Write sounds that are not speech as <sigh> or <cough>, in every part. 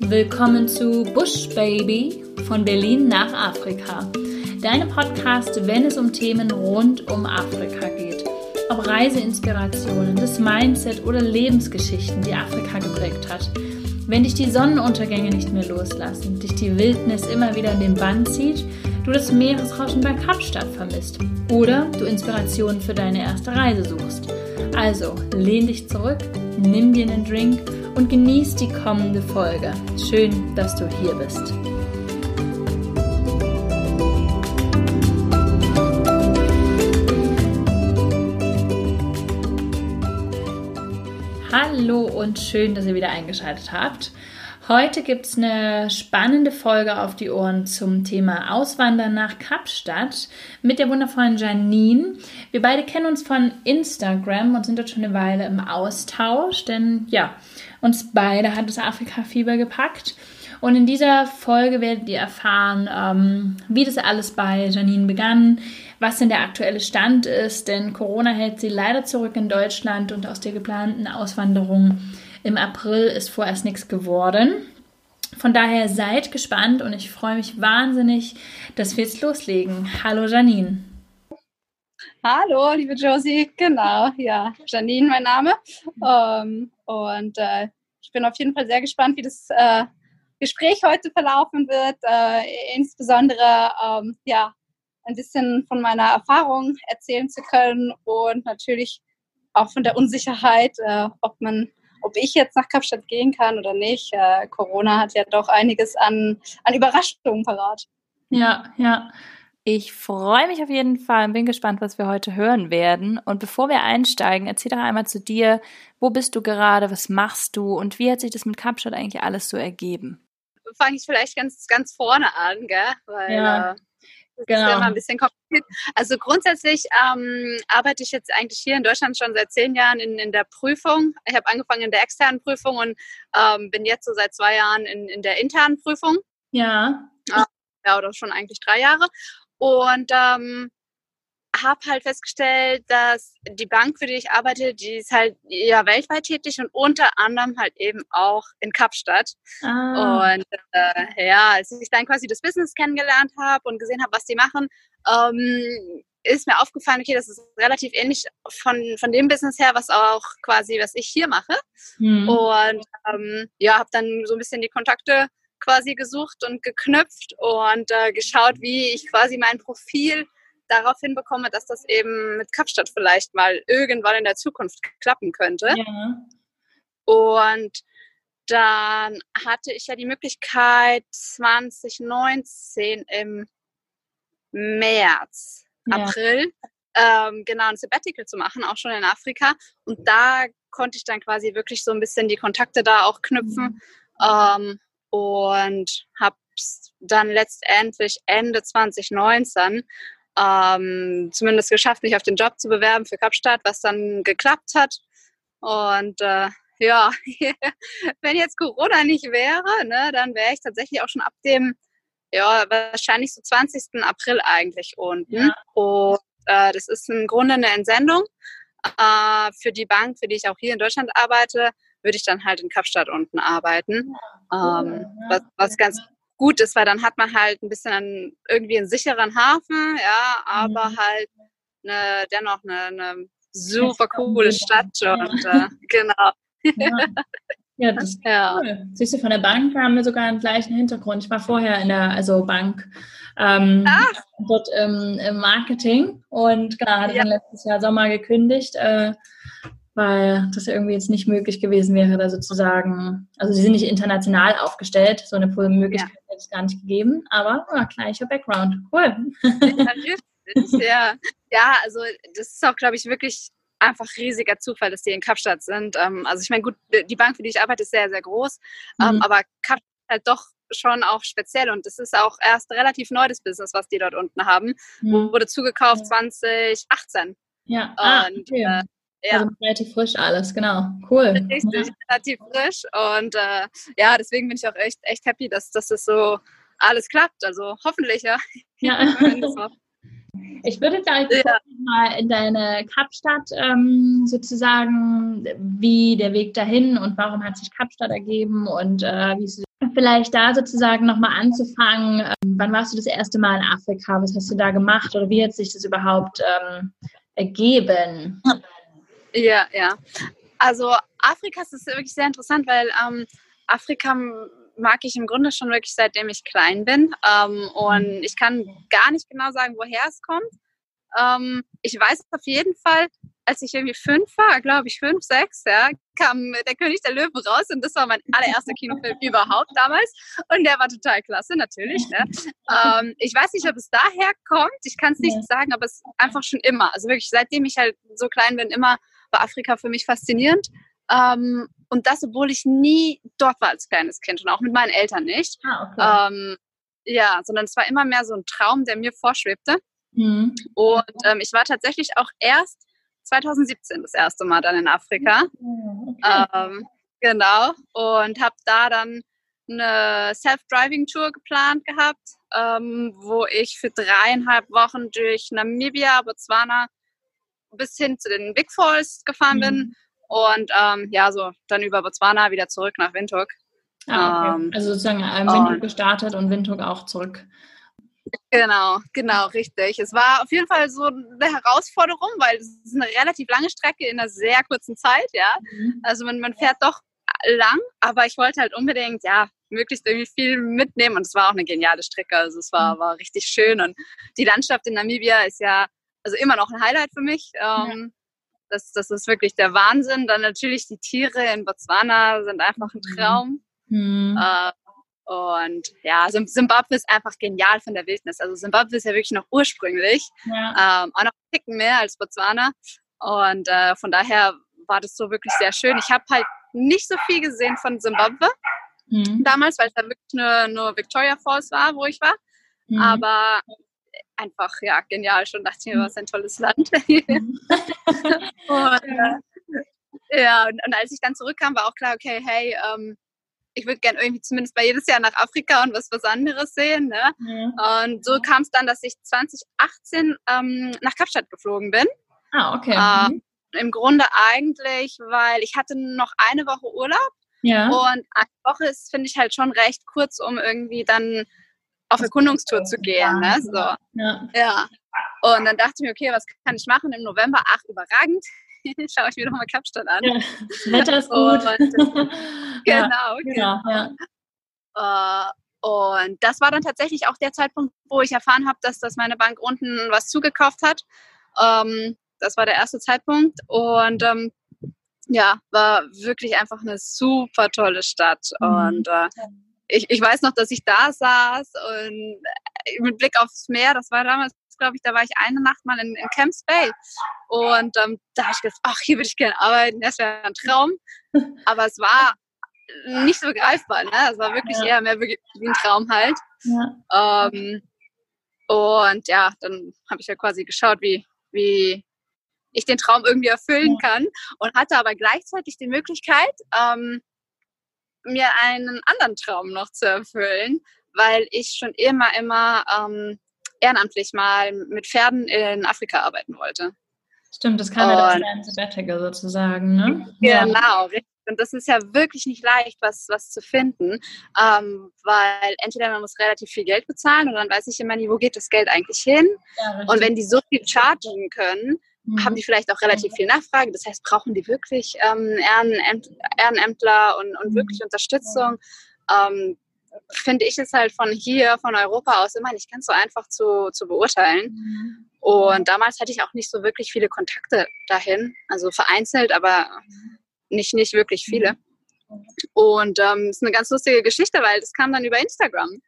Willkommen zu Bush Baby von Berlin nach Afrika. Deine Podcast, wenn es um Themen rund um Afrika geht. Ob Reiseinspirationen, das Mindset oder Lebensgeschichten, die Afrika geprägt hat. Wenn dich die Sonnenuntergänge nicht mehr loslassen, dich die Wildnis immer wieder in den Bann zieht, du das Meeresrauschen bei Kapstadt vermisst oder du Inspirationen für deine erste Reise suchst. Also lehn dich zurück, nimm dir einen Drink und genieß die kommende Folge. Schön, dass du hier bist. Hallo und schön, dass ihr wieder eingeschaltet habt. Heute gibt es eine spannende Folge auf die Ohren zum Thema Auswandern nach Kapstadt mit der wundervollen Janine. Wir beide kennen uns von Instagram und sind dort schon eine Weile im Austausch, denn ja, uns beide hat das Afrika-Fieber gepackt. Und in dieser Folge werdet ihr erfahren, ähm, wie das alles bei Janine begann, was denn der aktuelle Stand ist, denn Corona hält sie leider zurück in Deutschland und aus der geplanten Auswanderung im April ist vorerst nichts geworden. Von daher seid gespannt und ich freue mich wahnsinnig, dass wir jetzt loslegen. Hallo Janine. Hallo, liebe Josie, genau, ja, Janine mein Name. Ähm, und äh, ich bin auf jeden Fall sehr gespannt, wie das äh, Gespräch heute verlaufen wird. Äh, insbesondere, ähm, ja, ein bisschen von meiner Erfahrung erzählen zu können und natürlich auch von der Unsicherheit, äh, ob man ob ich jetzt nach Kapstadt gehen kann oder nicht. Äh, Corona hat ja doch einiges an, an Überraschungen parat. Ja, ja. Ich freue mich auf jeden Fall und bin gespannt, was wir heute hören werden. Und bevor wir einsteigen, erzähl doch einmal zu dir, wo bist du gerade, was machst du und wie hat sich das mit Kapstadt eigentlich alles so ergeben? Fange ich vielleicht ganz, ganz vorne an, gell? Weil, ja. Äh, das genau. ist immer ein bisschen kompliziert. Also grundsätzlich ähm, arbeite ich jetzt eigentlich hier in Deutschland schon seit zehn Jahren in, in der Prüfung. Ich habe angefangen in der externen Prüfung und ähm, bin jetzt so seit zwei Jahren in, in der internen Prüfung. Ja. Ja, oder schon eigentlich drei Jahre. Und ähm, habe halt festgestellt, dass die Bank, für die ich arbeite, die ist halt ja weltweit tätig und unter anderem halt eben auch in Kapstadt. Ah. Und äh, ja, als ich dann quasi das Business kennengelernt habe und gesehen habe, was die machen, ähm, ist mir aufgefallen, okay, das ist relativ ähnlich von, von dem Business her, was auch quasi, was ich hier mache. Mhm. Und ähm, ja, habe dann so ein bisschen die Kontakte quasi gesucht und geknüpft und äh, geschaut, wie ich quasi mein Profil darauf hinbekomme, dass das eben mit Kapstadt vielleicht mal irgendwann in der Zukunft klappen könnte. Ja. Und dann hatte ich ja die Möglichkeit 2019 im März, ja. April, ähm, genau ein Sabbatical zu machen, auch schon in Afrika. Und da konnte ich dann quasi wirklich so ein bisschen die Kontakte da auch knüpfen mhm. ähm, und habe dann letztendlich Ende 2019 ähm, zumindest geschafft, mich auf den Job zu bewerben für Kapstadt, was dann geklappt hat. Und äh, ja, <laughs> wenn jetzt Corona nicht wäre, ne, dann wäre ich tatsächlich auch schon ab dem, ja, wahrscheinlich so 20. April eigentlich unten. Ja. Und äh, das ist im Grunde eine Entsendung. Äh, für die Bank, für die ich auch hier in Deutschland arbeite, würde ich dann halt in Kapstadt unten arbeiten. Ähm, was, was ganz gut ist, weil dann hat man halt ein bisschen einen, irgendwie einen sicheren Hafen, ja, aber mhm. halt eine, dennoch eine, eine super coole Stadt und äh, genau. Ja. Ja, das ist ja. cool. Siehst du, von der Bank haben wir sogar einen gleichen Hintergrund. Ich war vorher in der also Bank ähm, dort im, im, Marketing und hatte ja. dann letztes Jahr Sommer gekündigt. Äh, weil das irgendwie jetzt nicht möglich gewesen wäre, da sozusagen, also sie sind nicht international aufgestellt, so eine Möglichkeit ja. hätte es gar nicht gegeben, aber ja, gleicher Background, cool. <laughs> Ja, ja, also das ist auch, glaube ich, wirklich einfach riesiger Zufall, dass die in Kapstadt sind. Ähm, also ich meine, gut, die Bank, für die ich arbeite, ist sehr, sehr groß, ähm, mhm. aber Kapstadt ist halt doch schon auch speziell und es ist auch erst relativ neu das Business, was die dort unten haben. Mhm. Wurde zugekauft 2018. Ja, ah, und okay. äh, ja. Also relativ frisch alles, genau. Cool. Richtig, ja. relativ frisch. Und äh, ja, deswegen bin ich auch echt, echt happy, dass, dass das so alles klappt. Also hoffentlich, ja. ja. <laughs> Ich würde da ja. mal in deine Kapstadt ähm, sozusagen, wie der Weg dahin und warum hat sich Kapstadt ergeben und äh, wie es vielleicht da sozusagen nochmal anzufangen. Ähm, wann warst du das erste Mal in Afrika? Was hast du da gemacht oder wie hat sich das überhaupt ähm, ergeben? Ja, ja. Also Afrika ist wirklich sehr interessant, weil ähm, Afrika mag ich im Grunde schon wirklich seitdem ich klein bin. Ähm, und ich kann gar nicht genau sagen, woher es kommt. Ähm, ich weiß auf jeden Fall, als ich irgendwie fünf war, glaube ich fünf, sechs, ja, kam der König der Löwen raus und das war mein allererster Kinofilm <laughs> überhaupt damals und der war total klasse, natürlich. Ne? Ähm, ich weiß nicht, ob es daher kommt, ich kann es nicht sagen, aber es ist einfach schon immer, also wirklich seitdem ich halt so klein bin, immer war Afrika für mich faszinierend. Ähm, und das, obwohl ich nie dort war als kleines Kind und auch mit meinen Eltern nicht. Ah, okay. ähm, ja, sondern es war immer mehr so ein Traum, der mir vorschwebte. Mhm. Und ähm, ich war tatsächlich auch erst 2017 das erste Mal dann in Afrika. Okay. Ähm, genau. Und habe da dann eine Self-Driving-Tour geplant gehabt, ähm, wo ich für dreieinhalb Wochen durch Namibia, Botswana bis hin zu den Big Falls gefahren mhm. bin und ähm, ja, so dann über Botswana wieder zurück nach Windhoek. Ah, okay. ähm, also sozusagen ähm, Windhoek gestartet und Windhoek auch zurück. Genau, genau, richtig. Es war auf jeden Fall so eine Herausforderung, weil es ist eine relativ lange Strecke in einer sehr kurzen Zeit, ja. Mhm. Also man, man fährt doch lang, aber ich wollte halt unbedingt, ja, möglichst irgendwie viel mitnehmen und es war auch eine geniale Strecke. Also es war, mhm. war richtig schön und die Landschaft in Namibia ist ja also immer noch ein Highlight für mich. Ähm, ja. das, das ist wirklich der Wahnsinn. Dann natürlich die Tiere in Botswana sind einfach ein mhm. Traum. Mhm. Äh, und ja, Zimbabwe ist einfach genial von der Wildnis. Also Zimbabwe ist ja wirklich noch ursprünglich, ja. ähm, auch noch ein Ticken mehr als Botswana. Und äh, von daher war das so wirklich sehr schön. Ich habe halt nicht so viel gesehen von Zimbabwe mhm. damals, weil es da wirklich nur, nur Victoria Falls war, wo ich war. Mhm. Aber einfach, ja, genial schon. Dachte ich mir, was ein tolles Land. <laughs> Mhm. und, äh, ja, und, und, als ich dann zurückkam, war auch klar, okay, hey, ähm, ich würde gerne irgendwie zumindest mal jedes Jahr nach Afrika und was was anderes sehen. Ne? Ja. Und so kam es dann, dass ich 2018 ähm, nach Kapstadt geflogen bin. Ah, okay. Äh, mhm. Im Grunde eigentlich, weil ich hatte noch eine Woche Urlaub. Ja. Und eine Woche ist, finde ich, halt schon recht kurz, um irgendwie dann auf Erkundungstour zu gehen. Ne? So. Ja. ja. Und dann dachte ich mir, okay, was kann ich machen im November? Ach, überragend. <laughs> Schaue ich mir doch mal Kapstadt an. Ja, das Wetter ist gut. Und, <laughs> genau, genau. Ja. Uh, und das war dann tatsächlich auch der Zeitpunkt, wo ich erfahren habe, dass, dass meine Bank unten was zugekauft hat. Ähm, das war der erste Zeitpunkt. Und ähm, ja, war wirklich einfach eine super tolle Stadt. Mhm. Und uh, ich, ich weiß noch, dass ich da saß und mit Blick aufs Meer, das war damals, glaube ich, da war ich eine Nacht mal in, in Camps Bay. Und ähm, da habe ich gedacht, ach, hier würde ich gerne arbeiten, das wäre ein Traum. Aber es war nicht so greifbar, ne? Es war wirklich ja. eher mehr wie ein Traum halt. Ja. Ähm, und ja, dann habe ich ja quasi geschaut, wie, wie ich den Traum irgendwie erfüllen ja. kann und hatte aber gleichzeitig die Möglichkeit, ähm, mir einen anderen Traum noch zu erfüllen, weil ich schon immer, immer ähm, ehrenamtlich mal mit Pferden in Afrika arbeiten wollte. Stimmt, das kam ja dein Sabbatical sozusagen, ne? Genau, richtig. Und das ist ja wirklich nicht leicht, was, was zu finden, ähm, weil entweder man muss relativ viel Geld bezahlen und dann weiß ich immer nie, wo geht das Geld eigentlich hin. Ja, und wenn die so viel chargen können, mhm. haben die vielleicht auch relativ viel Nachfrage. Das heißt, brauchen die wirklich ähm, Ehrenämtler und, und mhm. wirklich Unterstützung. Ähm, finde ich es halt von hier, von Europa aus immer nicht ganz so einfach zu, zu beurteilen. Mhm. Und damals hatte ich auch nicht so wirklich viele Kontakte dahin, also vereinzelt, aber nicht, nicht wirklich viele. Mhm. Und es ähm, ist eine ganz lustige Geschichte, weil das kam dann über Instagram.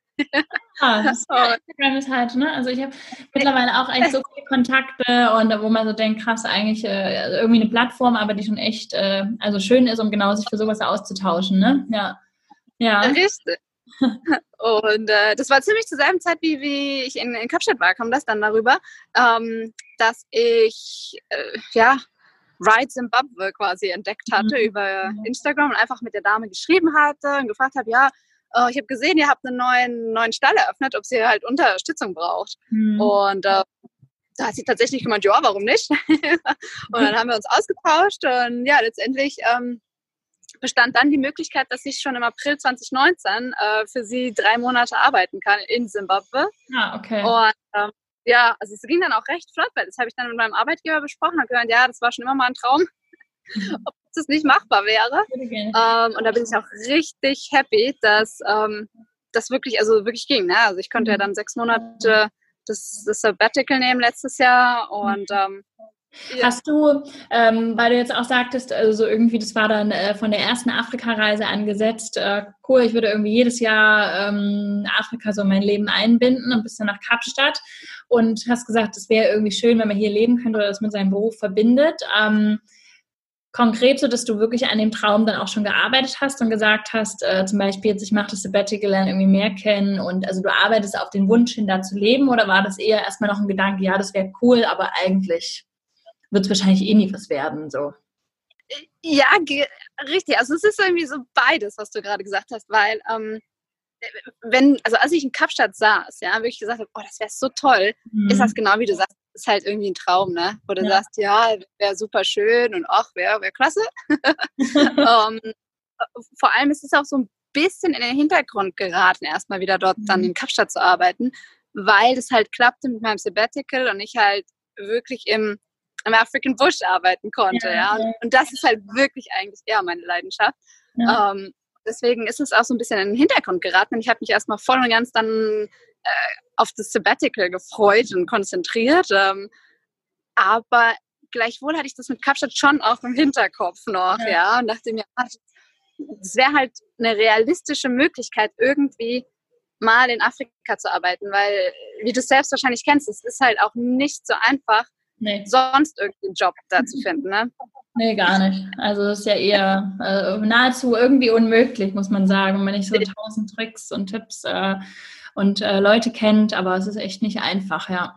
Ja, <laughs> Instagram ist halt, ne? Also ich habe mittlerweile auch echt so viele Kontakte und wo man so denkt, krass, eigentlich äh, also irgendwie eine Plattform, aber die schon echt äh, also schön ist, um genau sich für sowas auszutauschen, ne? Ja. Ja. Richtig. <laughs> Und äh, das war ziemlich zur selben Zeit, wie, wie ich in, in Kapstadt war, kam das dann darüber, ähm, dass ich, äh, ja, Ride Zimbabwe quasi entdeckt hatte mhm. über Instagram und einfach mit der Dame geschrieben hatte und gefragt habe, ja, oh, ich habe gesehen, ihr habt einen neuen, neuen Stall eröffnet, ob sie halt Unterstützung braucht. Mhm. Und äh, da hat sie tatsächlich gemeint, ja, warum nicht? <laughs> und dann haben wir uns ausgetauscht und ja, letztendlich ähm, bestand dann die Möglichkeit, dass ich schon im April 2019 äh, für sie drei Monate arbeiten kann in Simbabwe. Ah, okay. Und ähm, ja, also es ging dann auch recht flott, weil das habe ich dann mit meinem Arbeitgeber besprochen und gesagt, ja, das war schon immer mal ein Traum, ob <laughs> das nicht machbar wäre. Ähm, und da bin ich auch richtig happy, dass ähm, das wirklich, also wirklich ging. Ne? Also ich konnte ja mhm. dann sechs Monate das, das Sabbatical nehmen letztes Jahr und mhm. ähm, ja. Hast du, ähm, weil du jetzt auch sagtest, also irgendwie, das war dann äh, von der ersten Afrika-Reise angesetzt, äh, cool, ich würde irgendwie jedes Jahr ähm, Afrika so in mein Leben einbinden und bist dann nach Kapstadt und hast gesagt, es wäre irgendwie schön, wenn man hier leben könnte oder das mit seinem Beruf verbindet. Ähm, konkret, so dass du wirklich an dem Traum dann auch schon gearbeitet hast und gesagt hast, äh, zum Beispiel jetzt, ich mache das Sabbatical dann irgendwie mehr kennen und also du arbeitest auf den Wunsch hin, da zu leben oder war das eher erstmal noch ein Gedanke, ja, das wäre cool, aber eigentlich wird es wahrscheinlich eh nie was werden, so. Ja, richtig. Also es ist irgendwie so beides, was du gerade gesagt hast, weil ähm, wenn, also als ich in Kapstadt saß, ja, wirklich gesagt habe, oh, das wäre so toll, mhm. ist das genau wie du sagst, ist halt irgendwie ein Traum, ne? Wo du ja. sagst, ja, wäre super schön und ach, wäre wär klasse. um, <laughs> ähm, vor allem ist es auch so ein bisschen in den Hintergrund geraten, erstmal wieder dort mhm. dann in Kapstadt zu arbeiten, weil das halt klappte mit meinem Sabbatical und ich halt wirklich im, im African Bush arbeiten konnte, ja. ja. Und, das ist halt wirklich eigentlich eher meine Leidenschaft. Ja. Um, ähm, deswegen ist es auch so ein bisschen in den Hintergrund geraten. Ich habe mich erstmal voll und ganz dann äh, auf das Sabbatical gefreut und konzentriert. Ähm, aber gleichwohl hatte ich das mit Kapstadt schon auch im Hinterkopf noch, ja, ja und dachte mir, es wäre halt eine realistische Möglichkeit, irgendwie mal in Afrika zu arbeiten, weil, wie du selbst wahrscheinlich kennst, es ist halt auch nicht so einfach, nee. sonst irgendeinen Job da zu finden. Ne? Nee, gar nicht. Also das ist ja eher äh, nahezu irgendwie unmöglich, muss man sagen, wenn ich so tausend Tricks und Tipps äh, und äh, Leute kennt, aber es ist echt nicht einfach, ja.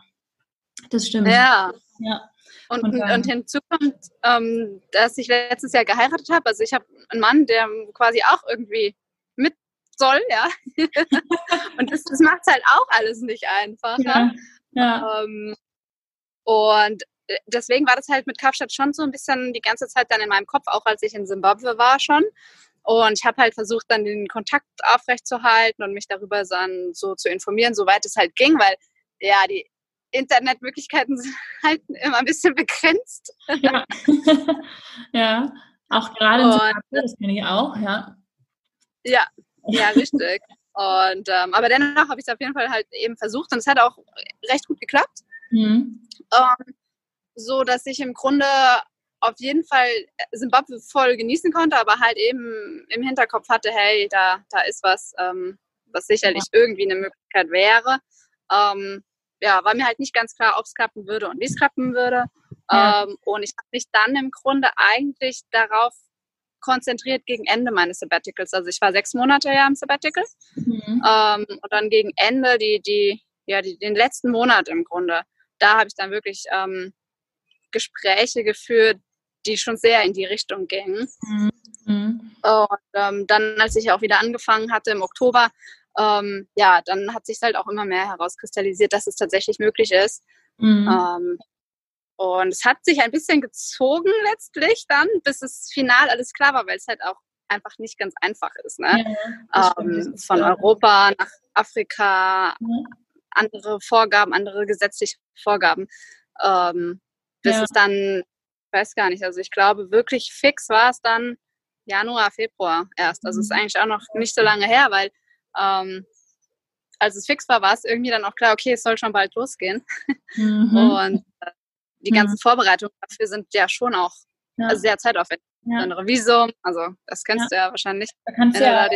Das stimmt. Ja. ja. Und, und, und, hinzu kommt, ähm, dass ich letztes Jahr geheiratet habe. Also ich habe einen Mann, der quasi auch irgendwie mit soll, ja. <laughs> und das, das macht es halt auch alles nicht einfach. Ja. Ne? ja. Ähm, und äh, deswegen war das halt mit Kapstadt schon so ein bisschen die ganze Zeit dann in meinem Kopf, auch als ich in Simbabwe war schon. Und ich habe halt versucht, dann den Kontakt aufrechtzuerhalten und mich darüber dann so zu informieren, soweit es halt ging, weil ja, die Internetmöglichkeiten <laughs> sind halt immer ein bisschen begrenzt. Ja, <laughs> ja. auch gerade in Zimbabwe, das kenne ich auch, ja. Ja, ja, richtig. und ähm, aber dennoch habe ich es auf jeden Fall halt eben versucht und es hat auch recht gut geklappt. Mhm. Ähm, so dass ich im Grunde auf jeden Fall Simbabwe voll genießen konnte, aber halt eben im Hinterkopf hatte, hey, da, da ist was, ähm, was sicherlich ja. irgendwie eine Möglichkeit wäre. Ähm, ja, war mir halt nicht ganz klar, ob es klappen würde und wie es klappen würde. Ja. Ähm, und ich habe mich dann im Grunde eigentlich darauf konzentriert gegen Ende meines Sabbaticals. Also ich war sechs Monate ja im Sabbatical mhm. ähm, und dann gegen Ende die, die, ja, die, den letzten Monat im Grunde, da habe ich dann wirklich ähm, Gespräche geführt, die schon sehr in die Richtung gingen. Mhm. Und ähm, dann, als ich auch wieder angefangen hatte im Oktober, ähm, ja, dann hat sich halt auch immer mehr herauskristallisiert, dass es tatsächlich möglich ist. Mhm. Ähm, und es hat sich ein bisschen gezogen letztlich dann, bis es final alles klar war, weil es halt auch einfach nicht ganz einfach ist. Ne? Ja, ähm, von Europa nach Afrika, ja. Andere Vorgaben, andere gesetzliche Vorgaben. Ähm, bis ja. es dann weiß gar nicht. Also ich glaube, wirklich fix war es dann Januar, Februar erst. Also es ist mhm. eigentlich auch noch nicht so lange her, weil ähm, als es fix war, war es irgendwie dann auch klar, okay, es soll schon bald losgehen. Mhm. <laughs> Und äh, die ganzen mhm. Vorbereitungen dafür sind ja schon auch ja. sehr zeitaufwendig ja. andere Visum, also das kennst ja. du ja wahrscheinlich. Da kannst du ja,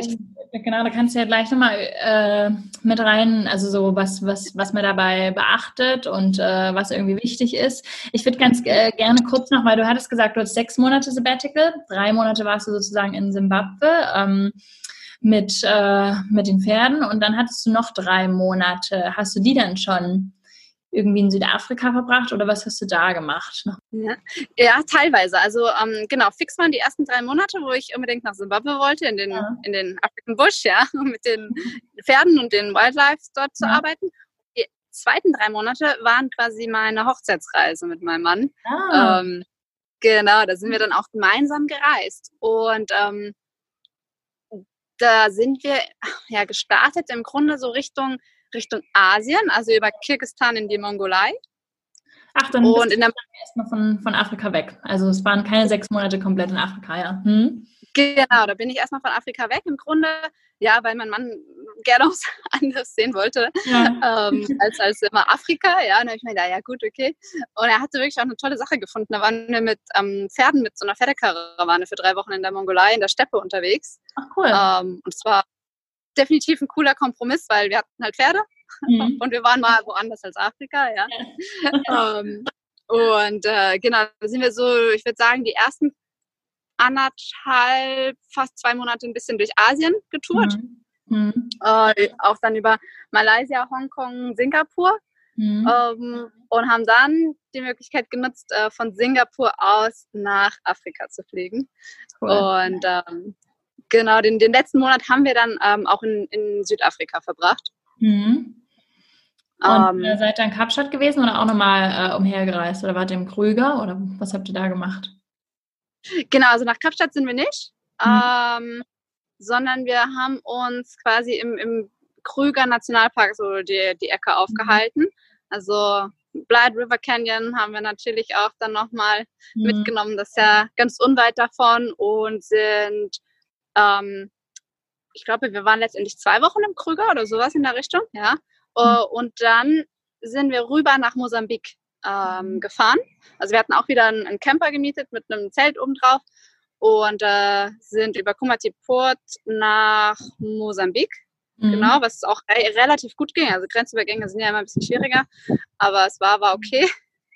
genau, da kannst du ja gleich nochmal äh, mit rein, also so was, was, was man dabei beachtet und äh, was irgendwie wichtig ist. Ich würde ganz äh, gerne kurz noch, weil du hattest gesagt, du hast sechs Monate Sabbatical, drei Monate warst du sozusagen in Simbabwe. Ähm, mit, äh, mit den Pferden und dann hattest du noch drei Monate. Hast du die dann schon irgendwie in Südafrika verbracht oder was hast du da gemacht? Ja, ja teilweise. Also ähm, genau, fix waren die ersten drei Monate, wo ich unbedingt nach Zimbabwe wollte, in den, ja. in den African Bush, ja, um <laughs> mit den Pferden und den Wildlife dort zu ja. arbeiten. Die zweiten drei Monate waren quasi meine Hochzeitsreise mit meinem Mann. Ah. Ähm, genau, da sind wir dann auch gemeinsam gereist. Und ähm, da sind wir ja gestartet im Grunde so Richtung, Richtung Asien, also über Kirgistan in die Mongolei. Ach, dann und in der erstmal von, von Afrika weg. Also es waren keine sechs Monate komplett in Afrika, ja. Hm? Genau, da bin ich erstmal von Afrika weg. Im Grunde, ja, weil mein Mann gerne <laughs> was anderes sehen wollte ja. ähm, als, als immer Afrika. Ja, und dann habe ich mir gedacht, ja gut, okay. Und er hatte wirklich auch eine tolle Sache gefunden. Da waren wir mit ähm, Pferden, mit so einer Pferdekarawane für drei Wochen in der Mongolei, in der Steppe unterwegs. Ach cool. Ähm, und es war definitiv ein cooler Kompromiss, weil wir hatten halt Pferde mhm. <laughs> und wir waren mal woanders als Afrika, ja. ja. <laughs> ähm, und äh, genau, da sind wir so, ich würde sagen, die ersten anderthalb, fast zwei Monate ein bisschen durch Asien getourt. Mhm. Mhm. Äh, auch dann über Malaysia, Hongkong, Singapur. Mhm. Ähm, und haben dann die Möglichkeit genutzt, äh, von Singapur aus nach Afrika zu fliegen. Cool. Und ähm, genau, den, den letzten Monat haben wir dann ähm, auch in, in Südafrika verbracht. Mhm. Und äh, seid ihr in Kapstadt gewesen oder auch nochmal äh, umhergereist? Oder wart ihr im Krüger oder was habt ihr da gemacht? Genau, also nach Kapstadt sind wir nicht, mhm. ähm, sondern wir haben uns quasi im, im Krüger Nationalpark so die, die Ecke aufgehalten. Mhm. Also Blood River Canyon haben wir natürlich auch dann nochmal mhm. mitgenommen. Das ist ja ganz unweit davon und sind, ähm, ich glaube, wir waren letztendlich zwei Wochen im Krüger oder sowas in der Richtung, ja. Mhm. Und dann sind wir rüber nach Mosambik ähm, mhm. gefahren. Also wir hatten auch wieder einen, einen Camper gemietet mit einem Zelt oben drauf und äh, sind über Kumati Port nach Mosambik. Mhm. Genau, was auch re relativ gut ging. Also Grenzübergänge sind ja immer ein bisschen schwieriger, aber es war, war okay.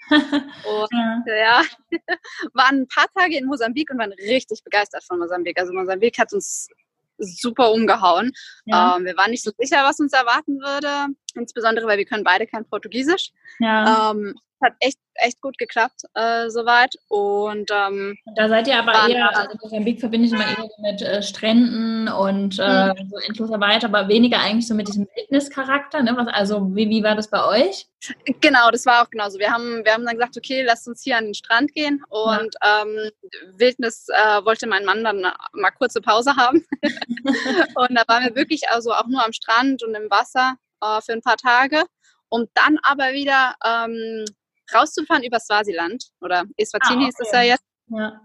Und ja. ja, <laughs> waren ein paar Tage in Mosambik und waren richtig begeistert von Mosambik. Also Mosambik hat uns super umgehauen. Ja. Ähm, wir waren nicht so sicher, was uns erwarten würde, insbesondere weil wir können beide kein Portugiesisch. Ja. Ähm, hat echt, echt gut geklappt äh, soweit. Und ähm, da seid ihr aber eher, also Mosambik verbinde ich immer eher mit äh, Stränden und äh, mhm. so endloser weiter, aber weniger eigentlich so mit diesem Wildnischarakter. Ne? Was, also wie, wie war das bei euch? Genau, das war auch genauso. Wir haben, wir haben dann gesagt, okay, lasst uns hier an den Strand gehen. Und ja. ähm, Wildnis äh, wollte mein Mann dann mal kurze Pause haben. <laughs> <laughs> und da waren wir wirklich also auch nur am Strand und im Wasser äh, für ein paar Tage um dann aber wieder ähm, rauszufahren über Swasiland oder Eswatini ah, okay. ist es ja jetzt. Ja.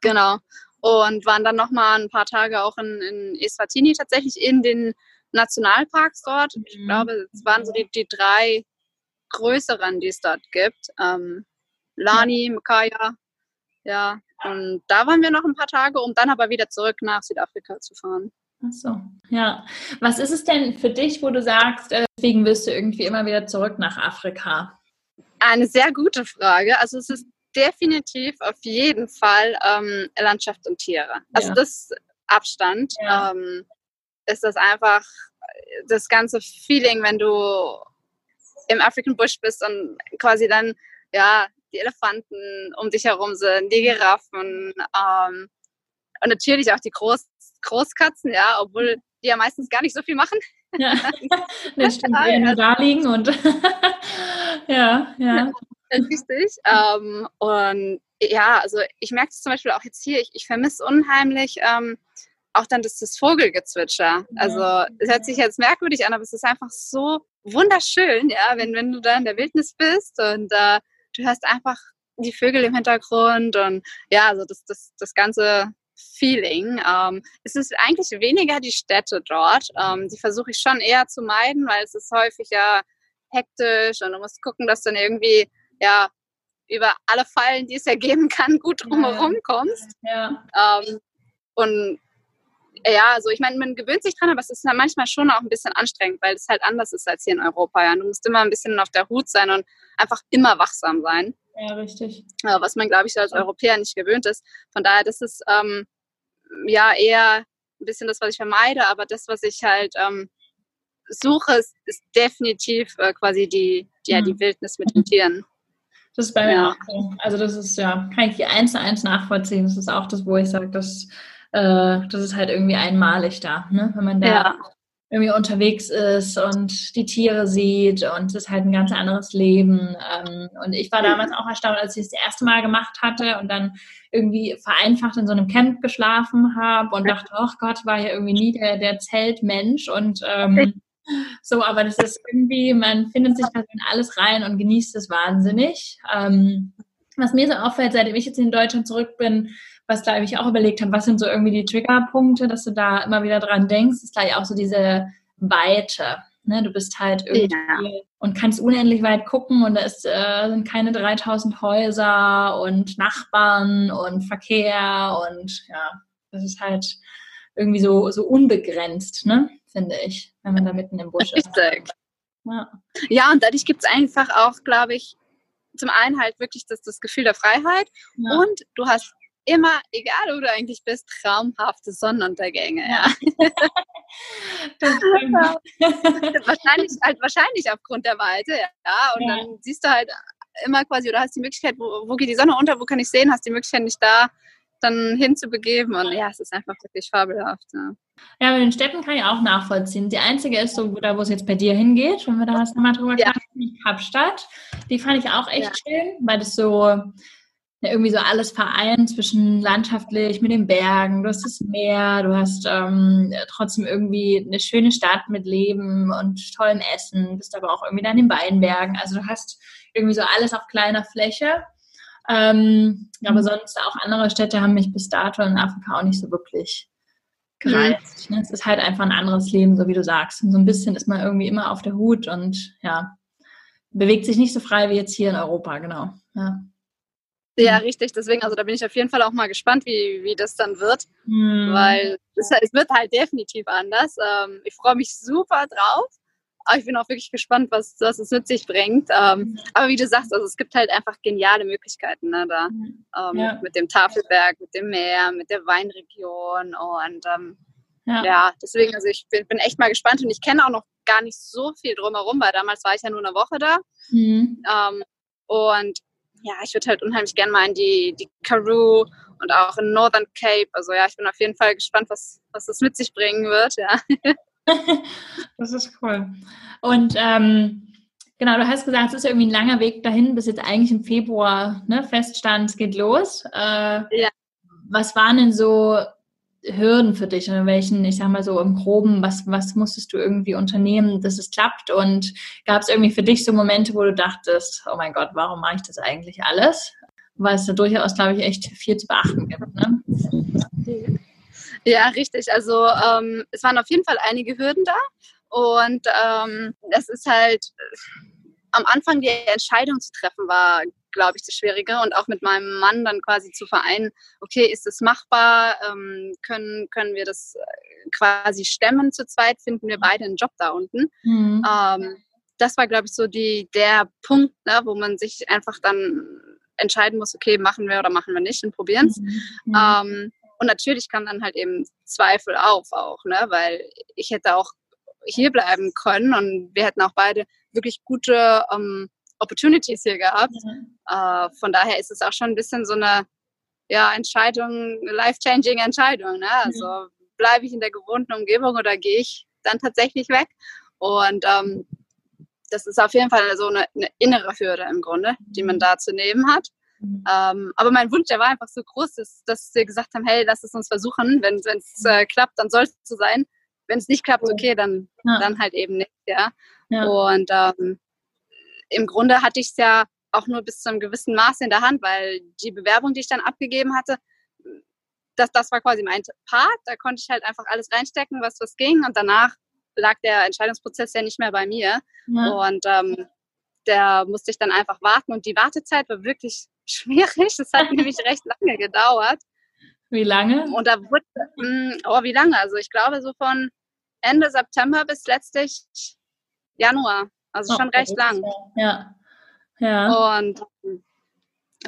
Genau. Und waren dann nochmal ein paar Tage auch in, in Eswatini tatsächlich in den Nationalparks dort. Mhm. Ich glaube, es waren so die, die drei größeren, die es dort gibt. Ähm, Lani, Mkaya, ja. Und da waren wir noch ein paar Tage, um dann aber wieder zurück nach Südafrika zu fahren. Ach so, ja. Was ist es denn für dich, wo du sagst, äh, deswegen wirst du irgendwie immer wieder zurück nach Afrika? Eine sehr gute Frage. Also es ist definitiv auf jeden Fall ähm, Landschaft und Tiere. Also ja. das Abstand ja. ähm, ist das einfach das ganze Feeling, wenn du im African Bush bist und quasi dann ja die Elefanten um dich herum sind, die Giraffen ähm, und natürlich auch die Groß Großkatzen, ja, obwohl die ja meistens gar nicht so viel machen. Ja, <laughs> das <laughs> stimmt, nur da liegen und <laughs> ja, ja. Richtig. Ähm, und ja, also ich merke es zum Beispiel auch jetzt hier, ich, ich vermisse unheimlich ähm, auch dann das, das Vogelgezwitscher. Also es hört sich jetzt merkwürdig an, aber es ist einfach so wunderschön, ja, wenn, wenn du da in der Wildnis bist und äh, du hörst einfach die Vögel im Hintergrund und ja, also das, das, das ganze Feeling. Ähm, es ist eigentlich weniger die Städte dort. Ähm, die versuche ich schon eher zu meiden, weil es ist häufig ja hektisch und du musst gucken, dass du dann irgendwie ja über alle Fallen, die es ja geben kann, gut drumherum kommst. Ja. Ähm, und ja, also ich meine, man gewöhnt sich dran, aber es ist ja manchmal schon auch ein bisschen anstrengend, weil es halt anders ist als hier in Europa. Ja. Du musst immer ein bisschen auf der Hut sein und einfach immer wachsam sein. Ja, richtig. was man, glaube ich, als Europäer nicht gewöhnt ist. Von daher, das ist ähm, ja eher ein bisschen das, was ich vermeide, aber das, was ich halt ähm, suche, ist, ist definitiv äh, quasi die, die, ja, die mhm. Wildnis mit den Tieren. Das ist bei mir ja. auch so. Also das ist ja, kann ich die eins zu eins nachvollziehen. Das ist auch das, wo ich sage, das, äh, das ist halt irgendwie einmalig da, ne? wenn man da ja. irgendwie unterwegs ist und die Tiere sieht und es ist halt ein ganz anderes Leben. Ähm, und ich war damals auch erstaunt, als ich es das erste Mal gemacht hatte und dann irgendwie vereinfacht in so einem Camp geschlafen habe und dachte, oh Gott, war ja irgendwie nie der, der Zeltmensch und ähm, so, aber das ist irgendwie, man findet sich da in alles rein und genießt es wahnsinnig. Ähm, was mir so auffällt, seitdem ich jetzt in Deutschland zurück bin, was glaube ich auch überlegt habe, was sind so irgendwie die Triggerpunkte, dass du da immer wieder dran denkst, ist gleich auch so diese Weite. Ne? Du bist halt irgendwie ja. und kannst unendlich weit gucken und da ist, äh, sind keine 3000 Häuser und Nachbarn und Verkehr und ja, das ist halt irgendwie so, so unbegrenzt, ne? finde ich, wenn man da mitten im Busch ist. Ja. ja, und dadurch gibt es einfach auch, glaube ich, zum einen halt wirklich das, das Gefühl der Freiheit ja. und du hast immer, egal wo du eigentlich bist, traumhafte Sonnenuntergänge. Ja. <laughs> <laughs> wahrscheinlich, halt wahrscheinlich aufgrund der Weite, ja. Und ja. dann siehst du halt immer quasi, oder hast die Möglichkeit, wo, wo geht die Sonne unter, wo kann ich sehen, hast die Möglichkeit nicht da, dann hinzubegeben. Und ja, es ist einfach wirklich fabelhaft. Ja. Ja, mit den Städten kann ich auch nachvollziehen. Die einzige ist so, da wo es jetzt bei dir hingeht, wenn wir da was nochmal drüber ja. quatschen, Kapstadt. Die fand ich auch echt ja. schön, weil das so ja, irgendwie so alles vereint zwischen landschaftlich mit den Bergen, du hast das Meer, du hast ähm, trotzdem irgendwie eine schöne Stadt mit Leben und tollem Essen, bist aber auch irgendwie dann in den Weinbergen. Also du hast irgendwie so alles auf kleiner Fläche. Ähm, aber mhm. sonst auch andere Städte haben mich bis dato in Afrika auch nicht so wirklich gereizt. Mhm. Es ist halt einfach ein anderes Leben, so wie du sagst. Und so ein bisschen ist man irgendwie immer auf der Hut und ja, bewegt sich nicht so frei wie jetzt hier in Europa, genau. Ja. Ja, richtig. Deswegen, also da bin ich auf jeden Fall auch mal gespannt, wie, wie das dann wird. Hm. Weil es, es, wird halt definitiv anders. Ähm, ich freue mich super drauf. Aber ich bin auch wirklich gespannt, was, was es mit sich bringt. Ähm, aber wie du sagst, also es gibt halt einfach geniale Möglichkeiten ne, da. Ähm, ja. Mit dem Tafelberg, mit dem Meer, mit der Weinregion. Und ähm, ja. ja. deswegen, also ich bin, bin, echt mal gespannt und ich kenne auch noch gar nicht so viel drumherum, weil damals war ich ja nur eine Woche da. Mhm. und ja, ich würde halt unheimlich gerne mal in die, die Karoo und auch in Northern Cape. Also ja, ich bin auf jeden Fall gespannt, was, was das mit sich bringen wird, ja. <laughs> das ist cool. Und ähm, genau, du hast gesagt, es ist irgendwie ein langer Weg dahin, bis jetzt eigentlich im Februar ne, feststand, es geht los. Äh, ja. Was waren denn so Hürden für dich? Oder welchen, ich sag mal so im Groben, was, was musstest du irgendwie unternehmen, dass es klappt? Und gab es irgendwie für dich so Momente, wo du dachtest, oh mein Gott, warum mache ich das eigentlich alles? Weil es da durchaus, glaube ich, echt viel zu beachten gibt. Ne? Ja, richtig. Also ähm, es waren auf jeden Fall einige Hürden da. Und ähm, es ist halt am Anfang die Entscheidung zu treffen war glaube ich, das Schwierige. Und auch mit meinem Mann dann quasi zu vereinen, okay, ist es machbar? Ähm, können, können wir das äh, quasi stemmen zu zweit? Finden wir beide einen Job da unten? Mhm. Ähm, das war, glaube ich, so die, der Punkt, ne, wo man sich einfach dann entscheiden muss, okay, machen wir oder machen wir nicht und probieren es. Mhm. Mhm. Ähm, und natürlich kam dann halt eben Zweifel auf auch, ne, weil ich hätte auch hier bleiben können und wir hätten auch beide wirklich gute ähm, Opportunities hier gehabt. Mhm. Äh, von daher ist es auch schon ein bisschen so eine ja, Entscheidung, life-changing Entscheidung. Ne? Also mhm. bleibe ich in der gewohnten Umgebung oder gehe ich dann tatsächlich weg? Und ähm, das ist auf jeden Fall so eine, eine, innere Hürde im Grunde, die man da zu nehmen hat. Mhm. Ähm, aber mein Wunsch, der war einfach so groß, dass, dass wir gesagt haben, hey, lass es uns versuchen. Wenn es äh, klappt, dann soll es so sein. Wenn es nicht klappt, okay, dann, ja. dann halt eben nicht. Ja. ja. Und ähm, im Grunde hatte ich es ja auch nur bis zu einem gewissen Maß in der Hand, weil die Bewerbung, die ich dann abgegeben hatte, das, das war quasi mein Part. Da konnte ich halt einfach alles reinstecken, was was ging. Und danach lag der Entscheidungsprozess ja nicht mehr bei mir. Ja. Und ähm, der musste ich dann einfach warten. Und die Wartezeit war wirklich <laughs> schwierig. Es hat nämlich recht lange gedauert. Wie lange? Und da wurde, hm, oh, wie lange? Also ich glaube so von Ende September bis letztlich Januar. Also schon recht lang. Ja. ja. Und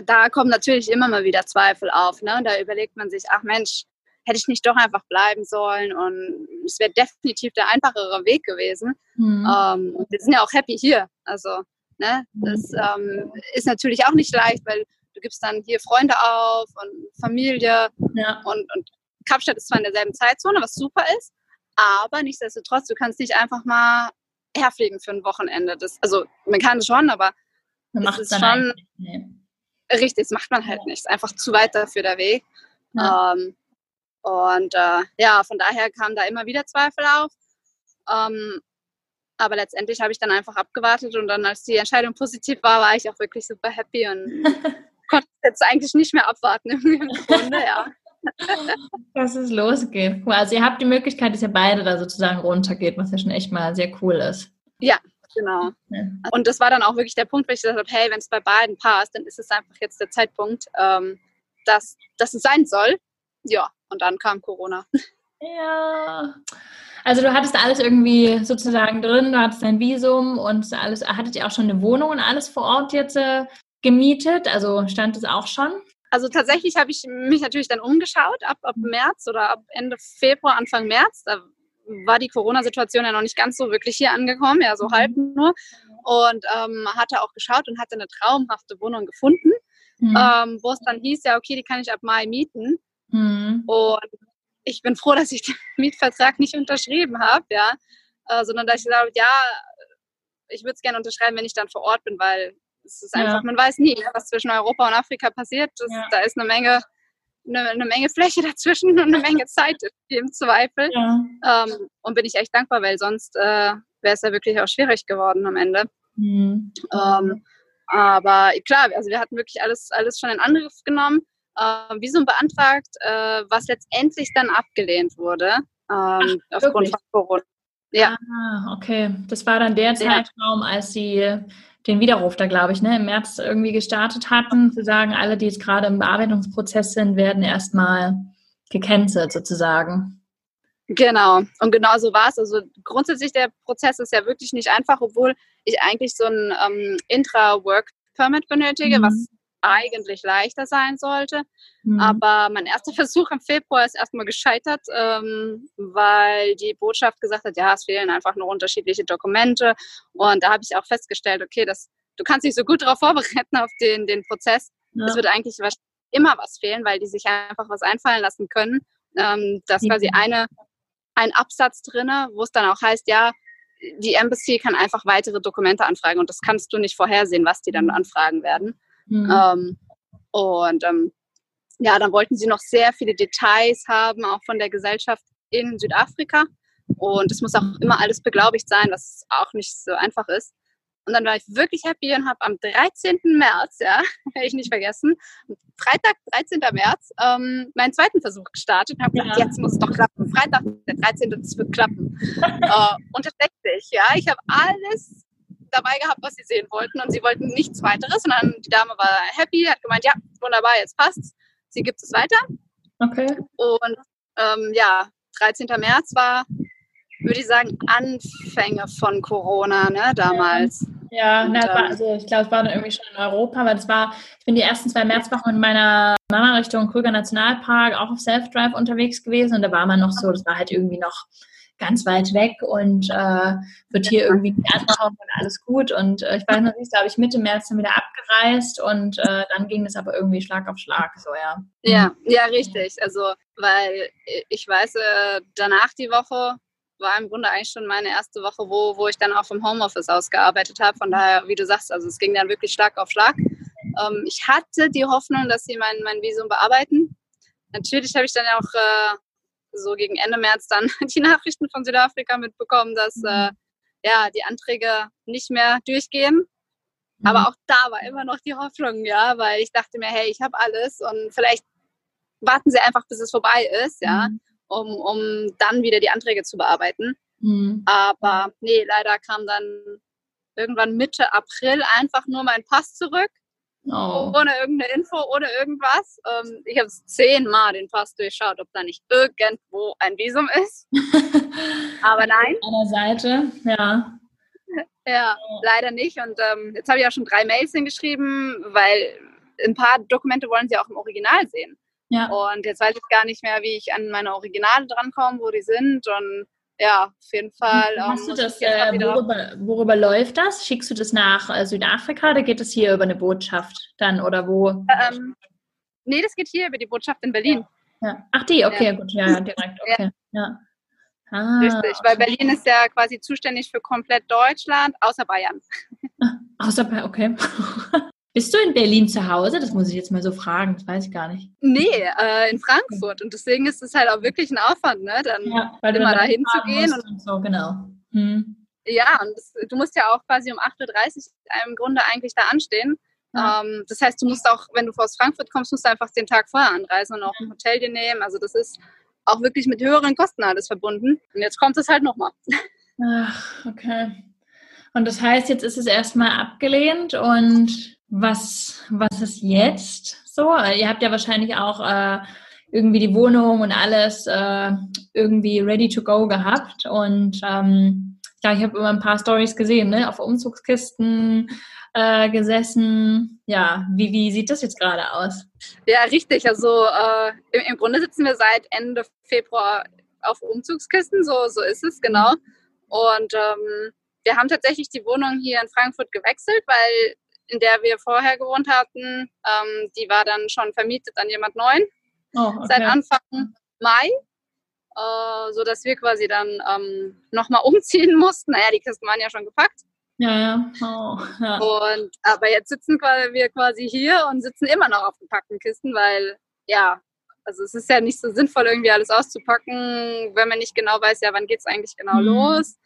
da kommen natürlich immer mal wieder Zweifel auf. Ne? Und da überlegt man sich, ach Mensch, hätte ich nicht doch einfach bleiben sollen und es wäre definitiv der einfachere Weg gewesen. Mhm. Ähm, und wir sind ja auch happy hier. Also, ne, das ähm, ist natürlich auch nicht leicht, weil du gibst dann hier Freunde auf und Familie ja. und, und Kapstadt ist zwar in derselben Zeitzone, was super ist, Aber nichtsdestotrotz, du kannst nicht einfach mal herfliegen für ein Wochenende. Das, also man kann es schon, aber Man das macht ist dann schon nicht. richtig, das macht man halt Ja. nicht. Ist einfach zu weit dafür der Weg. Ja. Ähm, und äh, ja, von daher kamen da immer wieder Zweifel auf. Ähm, aber letztendlich habe ich dann einfach abgewartet und dann, als die Entscheidung positiv war, war ich auch wirklich super happy und <laughs> konnte jetzt eigentlich nicht mehr abwarten im Grunde, ja. Dass es losgeht. Cool. Also ihr habt die Möglichkeit, dass ihr beide da sozusagen runtergeht, was ja schon echt mal sehr cool ist. Genau. Ja. Und das war dann auch wirklich der Punkt, wo ich gesagt habe, hey, wenn es bei beiden passt, dann ist es einfach jetzt der Zeitpunkt, ähm, dass, dass es sein soll. Ja, und dann kam Corona. Ja. Also du hattest alles irgendwie sozusagen drin, du hattest dein Visum und alles, hattet ihr auch schon eine Wohnung und alles vor Ort jetzt äh, gemietet? Also stand es auch schon? Also tatsächlich habe ich mich natürlich dann umgeschaut, ab, ab März oder ab Ende Februar, Anfang März. Da war die Corona-Situation ja noch nicht ganz so wirklich hier angekommen, ja, so Mhm. halb nur. Und ähm, hatte auch geschaut und hatte eine traumhafte Wohnung gefunden, Hm. ähm, wo es dann hieß, ja, okay, die kann ich ab Mai mieten. Hm. Und ich bin froh, <laughs> dass ich den Mietvertrag nicht unterschrieben habe, ja, äh, sondern dass ich gesagt habe, ja, ich würde es gerne unterschreiben, wenn ich dann vor Ort bin, weil es ist Ja. einfach, man weiß nie, was zwischen Europa und Afrika passiert. Das, Ja. Da ist eine Menge, eine, eine Menge Fläche <laughs> dazwischen und eine Menge Zeit im Zweifel. Ja. Ähm, und bin ich echt dankbar, weil sonst äh, wäre es ja wirklich auch schwierig geworden am Ende. Hm. Ähm, aber klar, also wir hatten wirklich alles, alles schon in Angriff genommen, äh, Visum beantragt, äh, was letztendlich dann abgelehnt wurde, ähm, aufgrund wirklich? von Corona. Ja. Ah, okay. Das war dann der Zeitraum, als sie den Widerruf da, glaube ich, ne, im März irgendwie gestartet hatten, zu sagen, alle, die jetzt gerade im Bearbeitungsprozess sind, werden erstmal gecancelt sozusagen. Genau, und genau so war es. Also grundsätzlich der Prozess ist ja wirklich nicht einfach, obwohl ich eigentlich so ein ähm, Intra-Work-Permit benötige, Mhm. was eigentlich leichter sein sollte. Hm. Aber mein erster <laughs> Versuch im Februar ist erstmal gescheitert, ähm, weil die Botschaft gesagt hat, ja, es fehlen einfach nur unterschiedliche Dokumente. Und da habe ich auch festgestellt, okay, das, du kannst dich so gut darauf <laughs> vorbereiten auf den, den Prozess. Ja. Es wird eigentlich immer was fehlen, weil die sich einfach was einfallen lassen können. Ähm, da ist Mhm. quasi eine, ein Absatz drinne, wo es dann auch heißt, ja, die Embassy kann einfach weitere Dokumente anfragen und das kannst du nicht vorhersehen, was die dann anfragen werden. Hm. Ähm, und ähm, ja, dann wollten sie noch sehr viele Details haben, auch von der Gesellschaft in Südafrika. Und es muss auch immer alles beglaubigt sein, was auch nicht so einfach ist. Und dann war ich wirklich happy und habe am 13. März, ja, <laughs> werde ich nicht vergessen, Freitag, 13. März, ähm, meinen zweiten Versuch gestartet und habe gedacht, Ja. jetzt muss es doch klappen. Freitag, der 13. das wird klappen. <laughs> äh, und tatsächlich, ja, ich habe alles dabei gehabt, was sie sehen wollten und sie wollten nichts weiteres. Und dann die Dame war happy, hat gemeint, ja, wunderbar, jetzt passt's. Sie gibt es weiter. Okay. Und ähm, ja, 13. März war, würde ich sagen, Anfänge von Corona, ne, damals. Ja, Und, na, war, ähm, also ich glaube, es war dann irgendwie schon in Europa, weil es war, ich bin die ersten zwei Märzwochen mit meiner Mama Richtung Krüger Nationalpark auch auf Self-Drive unterwegs gewesen und da war man noch so, das war halt irgendwie noch ganz weit weg und äh, wird hier irgendwie nicht angehauen und alles gut und äh, ich weiß noch nicht, da habe ich Mitte März dann wieder abgereist und äh, dann ging es aber irgendwie Schlag auf Schlag, so ja. Ja, ja, richtig. Also, weil ich weiß, äh, danach die Woche war im Grunde eigentlich schon meine erste Woche, wo, wo ich dann auch vom Homeoffice aus gearbeitet habe. Von daher, wie du sagst, also es ging dann wirklich Schlag auf Schlag. Ähm, ich hatte die Hoffnung, dass sie mein, mein Visum bearbeiten. Natürlich habe ich dann auch äh, so gegen Ende März dann <laughs> die Nachrichten von Südafrika mitbekommen, dass äh, ja, die Anträge nicht mehr durchgehen. Mhm. Aber auch da war immer noch die Hoffnung, ja, weil ich dachte mir, hey, ich habe alles und vielleicht warten sie einfach, bis es vorbei ist, ja, Mhm. um, um dann wieder die Anträge zu bearbeiten. Mhm. Aber nee, leider kam dann irgendwann Mitte April einfach nur mein Pass zurück, Oh. ohne irgendeine Info, ohne irgendwas. Ähm, ich habe zehnmal den Pass durchschaut, ob da nicht irgendwo ein Visum ist. <laughs> Aber nein, An der Seite, ja. Ja, leider nicht. Und ähm, jetzt habe ich auch schon drei Mails hingeschrieben, weil ein paar Dokumente wollen sie auch im Original sehen. Ja. Und jetzt weiß ich gar nicht mehr, wie ich an meine Originale drankomme, wo die sind. Und ja, auf jeden Fall. ähm, Hast du muss das, äh, worüber, worüber läuft das? Schickst du das nach äh, Südafrika oder geht es hier über eine Botschaft dann oder wo? ähm, nee, das geht hier über die Botschaft in Berlin. Ja. Ach die, okay, Ja. gut, ja, ja, direkt, okay. Ja. Ah, Richtig, weil Berlin ist ja quasi zuständig für komplett Deutschland, außer Bayern. Außer Bayern, okay. Bist du in Berlin zu Hause? Das muss ich jetzt mal so fragen, das weiß ich gar nicht. Nee, äh, in Frankfurt. Und deswegen ist es halt auch wirklich ein Aufwand, ne? Dann ja, immer dahin zu gehen. Und, und, so, genau. Hm. Ja, und das, du musst ja auch quasi um 8.30 Uhr im Grunde eigentlich da anstehen. Ja. Ähm, das heißt, du musst auch, wenn du aus Frankfurt kommst, musst du einfach den Tag vorher anreisen und auch ein Hotel dir nehmen. Also das ist auch wirklich mit höheren Kosten alles verbunden. Und jetzt kommt es halt nochmal. Ach, okay. Und das heißt, jetzt ist es erstmal abgelehnt und was, was ist jetzt so? Ihr habt ja wahrscheinlich auch äh, irgendwie die Wohnung und alles äh, irgendwie ready to go gehabt. Und ähm, ja, ich habe immer ein paar Stories gesehen, ne? Auf Umzugskisten äh, gesessen. Ja, wie, wie sieht das jetzt gerade aus? Ja, richtig. Also äh, im, im, Grunde sitzen wir seit Ende Februar auf Umzugskisten, so, so ist es, genau. Und ähm, wir haben tatsächlich die Wohnung hier in Frankfurt gewechselt, weil in der wir vorher gewohnt hatten, ähm, die war dann schon vermietet an jemand Neuen. Oh, <laughs> okay. Seit Anfang Mai, äh, so dass wir quasi dann ähm, nochmal umziehen <laughs> mussten. Naja, die Kisten waren ja schon gepackt. Ja, ja. Oh, ja. Und aber jetzt sitzen wir quasi hier und sitzen immer noch auf gepackten Kisten, weil ja, also es ist ja nicht so sinnvoll, irgendwie alles auszupacken, wenn man nicht genau weiß, ja, wann geht es eigentlich genau mhm. los.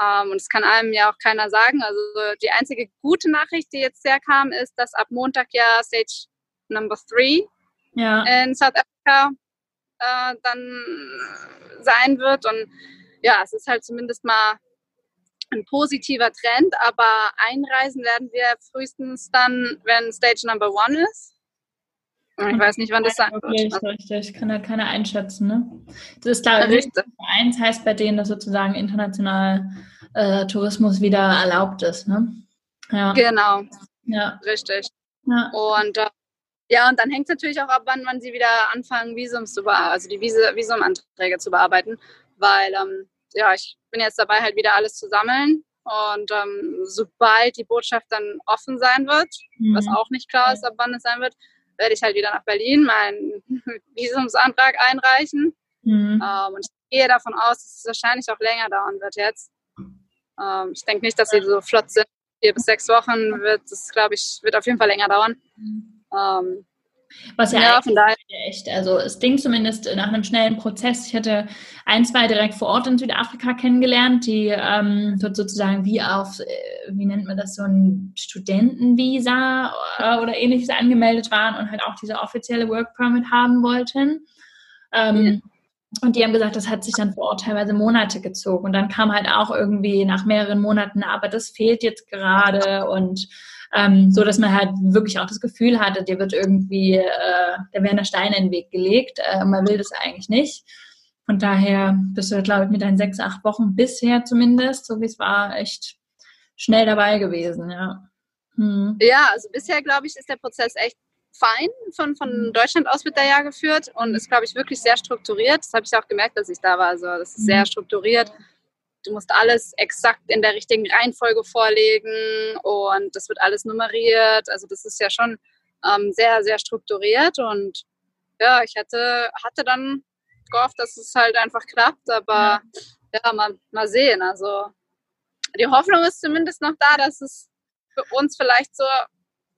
Ähm, und das kann einem ja auch keiner sagen. Also die einzige gute Nachricht, die jetzt herkam, ist, dass ab Montag ja Stage Number 3 ja. in South Africa äh, dann sein wird. Und ja, es ist halt zumindest mal ein positiver Trend, aber einreisen werden wir frühestens dann, wenn Stage Number One ist. Ich weiß nicht, wann das sein wird. Richtig, richtig. Kann halt keiner einschätzen. Ne? Das ist klar, richtig. eins heißt bei denen, dass sozusagen international äh, Tourismus wieder erlaubt ist. Ne? Ja. Genau. Ja. Richtig. Ja. Und äh, ja, und dann hängt es natürlich auch ab, wann, wann sie wieder anfangen, Visums zu bearbeiten, also die Visumanträge zu bearbeiten. Weil, ähm, ja, ich bin jetzt dabei, halt wieder alles zu sammeln. Und ähm, sobald die Botschaft dann offen sein wird, mhm. was auch nicht klar ist, ab wann es sein wird, werde ich halt wieder nach Berlin meinen <laughs> Visumsantrag einreichen. Mhm. Ähm, und ich gehe davon aus, dass es wahrscheinlich auch länger dauern wird jetzt. Ähm, ich denke nicht, dass sie so flott sind. Vier bis sechs Wochen wird es, glaube ich, wird auf jeden Fall länger dauern. Mhm. Ähm, was ja, ja daher echt, also es ging zumindest nach einem schnellen Prozess. Ich hatte ein, zwei direkt vor Ort in Südafrika kennengelernt, die ähm, dort sozusagen wie auf, äh, wie nennt man das, so ein Studentenvisa äh, oder ähnliches angemeldet waren und halt auch diese offizielle Work Permit haben wollten. Ähm, ja. Und die haben gesagt, das hat sich dann vor Ort teilweise Monate gezogen. Und dann kam halt auch irgendwie nach mehreren Monaten, aber das fehlt jetzt gerade und ähm, so dass man halt wirklich auch das Gefühl hatte, dir wird irgendwie, äh, da werden Steine in den Weg gelegt. Äh, man will das eigentlich nicht. Von daher bist du, glaube ich, mit deinen sechs, acht Wochen bisher zumindest, so wie es war, echt schnell dabei gewesen, ja. Hm. Ja, also bisher, glaube ich, ist der Prozess echt fein. Von, von hm. Deutschland aus wird der ja geführt und ist, glaube ich, wirklich sehr strukturiert. Das habe ich auch gemerkt, dass ich da war. Also das ist sehr hm. strukturiert du musst alles exakt in der richtigen Reihenfolge vorlegen und das wird alles nummeriert. Also das ist ja schon ähm, sehr, sehr strukturiert und ja, ich hatte, hatte dann gehofft, dass es halt einfach klappt, aber ja, ja mal, mal sehen. Also die Hoffnung ist zumindest noch da, dass es für uns vielleicht so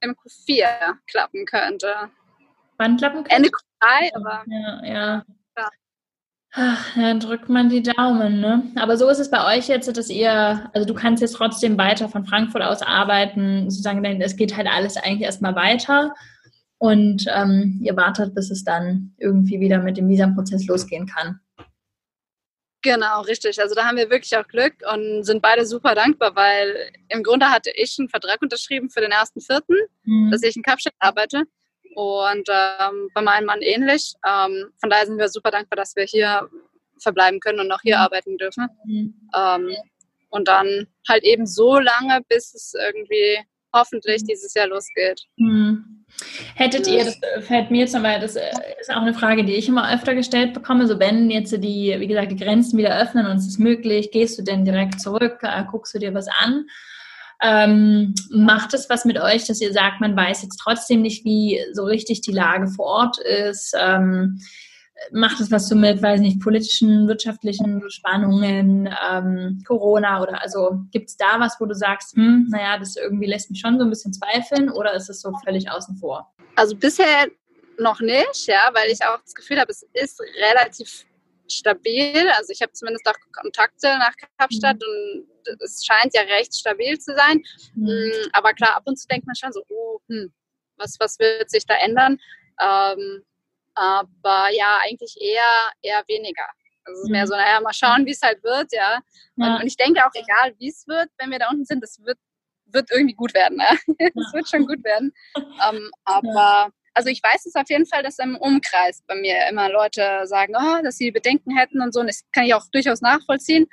im Q4 klappen könnte. Wann klappen könnte? Ende Q3, aber ja, ja. Ach, dann drückt man die Daumen, ne? Aber so ist es bei euch jetzt, dass ihr, also du kannst jetzt trotzdem weiter von Frankfurt aus arbeiten, sozusagen, denn es geht halt alles eigentlich erstmal weiter und ähm, ihr wartet, bis es dann irgendwie wieder mit dem Visumprozess losgehen kann. Genau, richtig. Also da haben wir wirklich auch Glück und sind beide super dankbar, weil im Grunde hatte ich einen Vertrag unterschrieben für den ersten Vierten, mhm. dass ich in Kapstadt arbeite und ähm, bei meinem Mann ähnlich. Ähm, von daher sind wir super dankbar, dass wir hier verbleiben können und auch hier mhm. arbeiten dürfen. Mhm. Ähm, und dann halt eben so lange, bis es irgendwie hoffentlich mhm. dieses Jahr losgeht. Mhm. Hättet ihr, das fällt mir jetzt nochmal, das äh, ist auch eine Frage, die ich immer öfter gestellt bekomme, so wenn jetzt die, wie gesagt, die Grenzen wieder öffnen und es ist möglich, gehst du denn direkt zurück, äh, guckst du dir was an? Ähm, macht es was mit euch, dass ihr sagt, man weiß jetzt trotzdem nicht, wie so richtig die Lage vor Ort ist? Ähm, macht es was so mit, weiß nicht, politischen, wirtschaftlichen Spannungen, ähm, Corona oder also gibt es da was, wo du sagst, hm, naja, das irgendwie lässt mich schon so ein bisschen zweifeln oder ist es so völlig außen vor? Also bisher noch nicht, ja, weil ich auch das Gefühl habe, es ist relativ stabil. Also ich habe zumindest auch Kontakte nach Kapstadt mhm. und es scheint ja recht stabil zu sein. Mhm. Mm, aber klar, ab und zu denkt man schon so, oh, hm, was, was wird sich da ändern? Ähm, aber ja, eigentlich eher, eher weniger. Also es ist mehr mhm. so, naja, mal schauen, wie es halt wird, ja. ja. Und, und, ich denke auch, egal wie es wird, wenn wir da unten sind, das wird, wird irgendwie gut werden. Ne? <laughs> Es wird schon gut werden. Ähm, <laughs> aber also ich weiß es auf jeden Fall, dass im Umkreis bei mir immer Leute sagen, oh, dass sie Bedenken hätten und so. Und das kann ich auch durchaus nachvollziehen.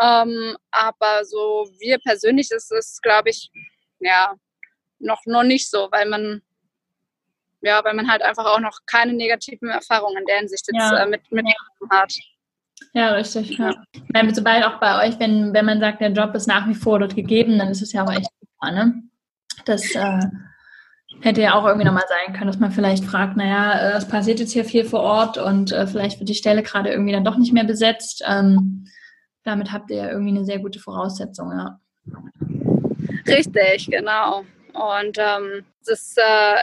Ähm, aber so wir persönlich ist es, glaube ich, ja, noch, noch nicht so, weil man ja, weil man halt einfach auch noch keine negativen Erfahrungen in der Hinsicht jetzt ja. äh, mit, mit hat. Ja, richtig. Ja. Meine, sobald auch bei euch, wenn, wenn man sagt, der Job ist nach wie vor dort gegeben, dann ist es ja auch echt super, ne? Das äh, hätte ja auch irgendwie nochmal sein können, dass man vielleicht fragt, naja, äh, es passiert jetzt hier viel vor Ort und äh, vielleicht wird die Stelle gerade irgendwie dann doch nicht mehr besetzt. Ähm, damit habt ihr ja irgendwie eine sehr gute Voraussetzung, ja. Richtig, genau. Und ähm, das äh,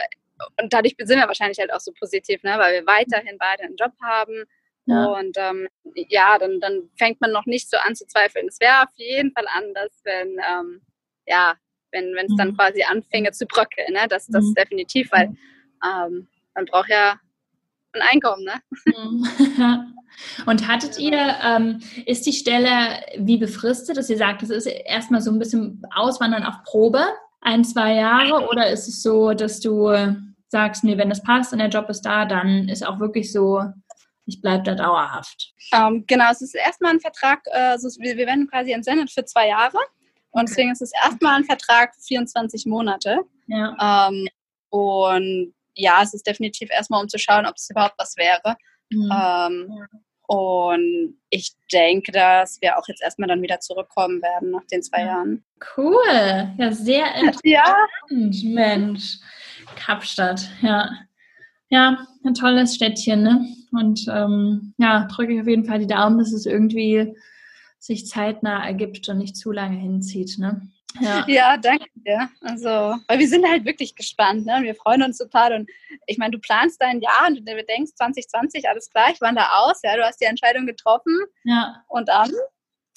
und dadurch sind wir wahrscheinlich halt auch so positiv, ne? weil wir weiterhin beide einen Job haben. Ja. Und ähm, ja, dann, dann fängt man noch nicht so an zu zweifeln. Es wäre auf jeden Fall anders, wenn, ähm, ja, wenn es mhm. dann quasi anfänge zu bröckeln. Ne? Das, das mhm. definitiv, weil ähm, man braucht ja ein Einkommen. Ne? Mhm. <laughs> Und hattet ihr, ähm, ist die Stelle wie befristet, dass ihr sagt, das ist erstmal so ein bisschen Auswandern auf Probe, ein, zwei Jahre, oder ist es so, dass du sagst, nee, wenn das passt und der Job ist da, dann ist auch wirklich so, ich bleibe da dauerhaft. Ähm, genau, es ist erstmal ein Vertrag, also wir, wir werden quasi entsendet für zwei Jahre und deswegen ist es erstmal ein Vertrag für 24 Monate. Ja. Ähm, und ja, es ist definitiv erstmal, um zu schauen, ob es überhaupt was wäre. Mhm. Ähm. Und ich denke, dass wir auch jetzt erstmal dann wieder zurückkommen werden nach den zwei Jahren. Cool, ja, sehr <laughs> interessant, ja. Mensch. Kapstadt, ja. Ja, ein tolles Städtchen, ne? Und ähm, ja, drücke ich auf jeden Fall die Daumen, dass es irgendwie sich zeitnah ergibt und nicht zu lange hinzieht, ne? Ja. ja, danke dir. Also, weil wir sind halt wirklich gespannt, ne? Und wir freuen uns total. Und ich meine, du planst dein Jahr und du denkst 2020, alles klar, ich wandere aus, ja, du hast die Entscheidung getroffen. Ja. Und dann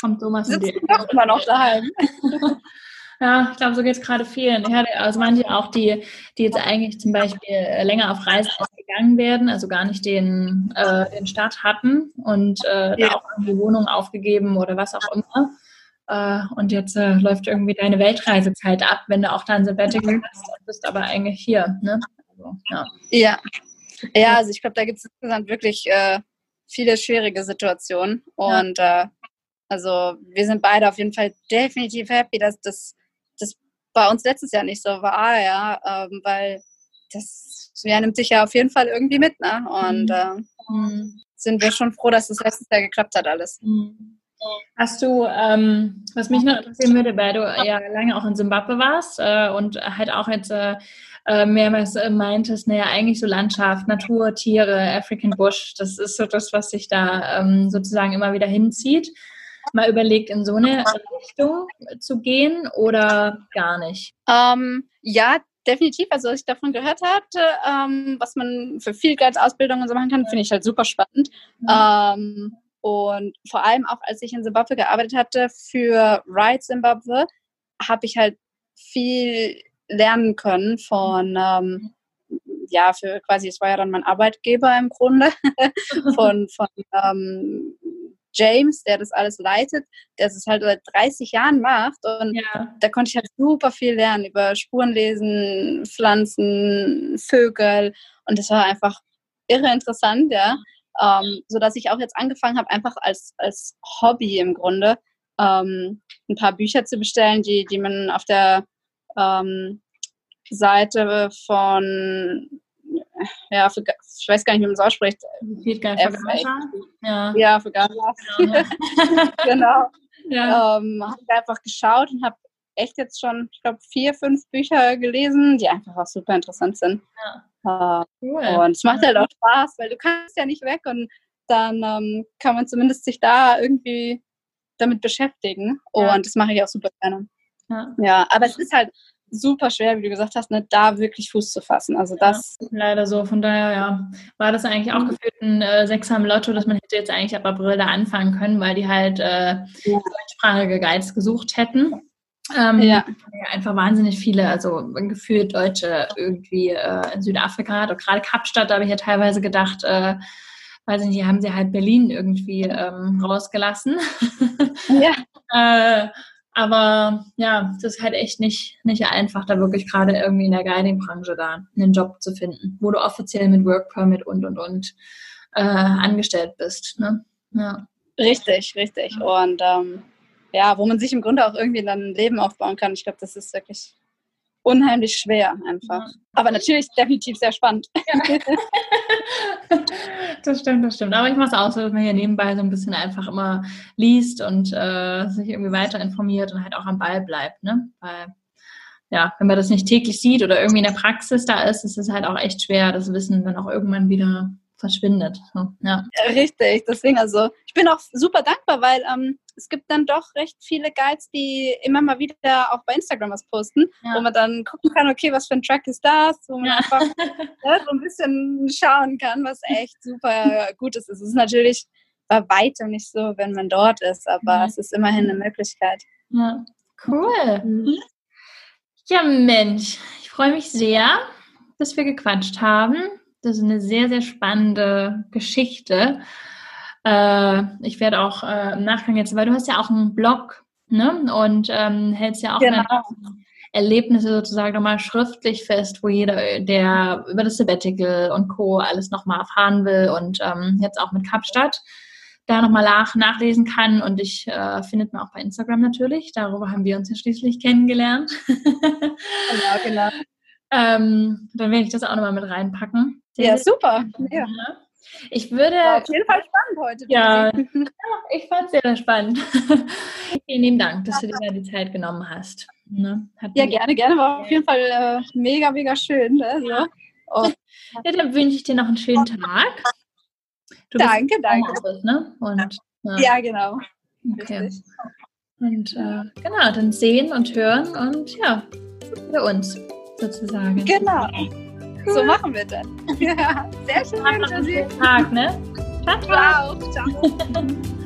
kommt Thomas sitzt du doch immer noch daheim. <laughs> Ja, ich glaube, so geht es gerade vielen. Ja, also manche auch, die, die jetzt eigentlich zum Beispiel äh, länger auf Reisen gegangen werden, also gar nicht den, äh, den Start hatten und äh, ja. da auch die Wohnung aufgegeben oder was auch immer. Äh, und jetzt äh, läuft irgendwie deine Weltreisezeit ab, wenn du auch dann Sabbatical hast und bist aber eigentlich hier. Ne? Also, ja. ja. Ja, also ich glaube, da gibt es insgesamt wirklich äh, viele schwierige Situationen. Und ja. also wir sind beide auf jeden Fall definitiv happy, dass das das bei uns letztes Jahr nicht so war, ja, ähm, weil das ja, nimmt sich ja auf jeden Fall irgendwie mit, ne? Und äh, sind wir schon froh, dass das letztes Jahr geklappt hat alles. Mhm. Hast du, ähm, was mich noch interessieren würde, weil du ja lange auch in Simbabwe warst äh, und halt auch jetzt äh, äh mehrmals äh, meintest, naja, eigentlich so Landschaft, Natur, Tiere, African Bush, das ist so das, was sich da ähm, sozusagen immer wieder hinzieht mal überlegt, in so eine Richtung zu gehen oder gar nicht? Ähm, ja, definitiv. Also, was ich davon gehört hatte, ähm, was man für viel Geld Ausbildungen so machen kann, finde ich halt super spannend. Mhm. Und vor allem auch, als ich in Zimbabwe gearbeitet hatte für Ride Zimbabwe, habe ich halt viel lernen können von, ähm, ja, für quasi, es war ja dann mein Arbeitgeber im Grunde, <laughs> von, von ähm, James, der das alles leitet, der es halt seit 30 Jahren macht. Und ja. da konnte ich halt super viel lernen über Spurenlesen, Pflanzen, Vögel. Und das war einfach irre interessant, ja. Ähm, so dass ich auch jetzt angefangen habe, einfach als, als Hobby im Grunde ähm, ein paar Bücher zu bestellen, die, die man auf der ähm, Seite von ja, für, ich weiß gar nicht, wie man es ausspricht. Geht gar nicht ja. ja, für Gaza. Ja, <laughs> genau. Ja. Ähm, habe einfach geschaut und habe echt jetzt schon, ich glaube, vier, fünf Bücher gelesen, die einfach auch super interessant sind. Ja. Äh, cool. Und es macht halt auch Spaß, weil du kannst ja nicht weg und dann ähm, kann man zumindest sich da irgendwie damit beschäftigen. Ja. Und das mache ich auch super gerne. Ja. ja, aber es ist halt super schwer, wie du gesagt hast, ne, da wirklich Fuß zu fassen. Also das. Ja, leider so. Von daher, ja, war das eigentlich auch mhm. gefühlt ein äh, Sechser im Lotto, dass man hätte jetzt eigentlich ab April da anfangen können, weil die halt äh, deutschsprachige Guides gesucht hätten. Ähm, ja. Einfach wahnsinnig viele, also gefühlt Deutsche irgendwie äh, in Südafrika hat. Und gerade Kapstadt, da habe ich ja teilweise gedacht, äh, weiß ich nicht, haben sie halt Berlin irgendwie ähm, rausgelassen. <laughs> Ja. <laughs> äh, aber ja, das ist halt echt nicht, nicht einfach, da wirklich gerade irgendwie in der Guiding-Branche da einen Job zu finden, wo du offiziell mit Work Permit und und und äh, angestellt bist. Ne? Ja. Richtig, richtig. Und ähm, ja, wo man sich im Grunde auch irgendwie dann ein Leben aufbauen kann. Ich glaube, das ist wirklich unheimlich schwer einfach. Aber natürlich definitiv sehr spannend. Ja. <laughs> das stimmt, das stimmt. Aber ich mache es auch so, dass man hier nebenbei so ein bisschen einfach immer liest und äh, sich irgendwie weiter informiert und halt auch am Ball bleibt. Ne? Weil, ja, wenn man das nicht täglich sieht oder irgendwie in der Praxis da ist, ist es halt auch echt schwer, das Wissen dann auch irgendwann wieder verschwindet. Ja. Richtig, deswegen also, ich bin auch super dankbar, weil ähm, es gibt dann doch recht viele Guides, die immer mal wieder auch bei Instagram was posten, ja. wo man dann gucken kann, okay, was für ein Track ist das, wo man ja. einfach ja, so ein bisschen schauen kann, was echt super gut ist. Es ist natürlich bei weitem nicht so, wenn man dort ist, aber mhm. es ist immerhin eine Möglichkeit. Ja, cool. Mhm. Ja, Mensch, ich freue mich sehr, dass wir gequatscht haben. Das ist eine sehr, sehr spannende Geschichte. Äh, ich werde auch äh, im Nachgang jetzt, weil du hast ja auch einen Blog, ne? Und ähm, hältst ja auch genau. Erlebnisse sozusagen nochmal schriftlich fest, wo jeder, der über das Sabbatical und Co. alles nochmal erfahren will und ähm, jetzt auch mit Kapstadt da nochmal nach, nachlesen kann. Und ich äh, findet man auch bei Instagram natürlich. Darüber haben wir uns ja schließlich kennengelernt. genau, genau. <laughs> ähm, dann werde ich das auch nochmal mit reinpacken. Ja, super. Ja. Ich würde. War auf jeden Fall spannend heute. Ja, <laughs> ich fand es sehr, spannend. <laughs> Vielen lieben Dank, dass du dir da die Zeit genommen hast. Ne? ja, gerne, gerne. War auf jeden Fall äh, mega, mega schön. Ne? So. Oh. Ja, dann wünsche ich dir noch einen schönen Tag. Du danke, danke. ne? Und, ja. ja, genau. Okay. Und äh, genau, dann sehen und hören und ja, für uns sozusagen. Genau. So machen wir das. Ja, sehr schön. Tag, ne? Ciao, ciao. ciao. <laughs>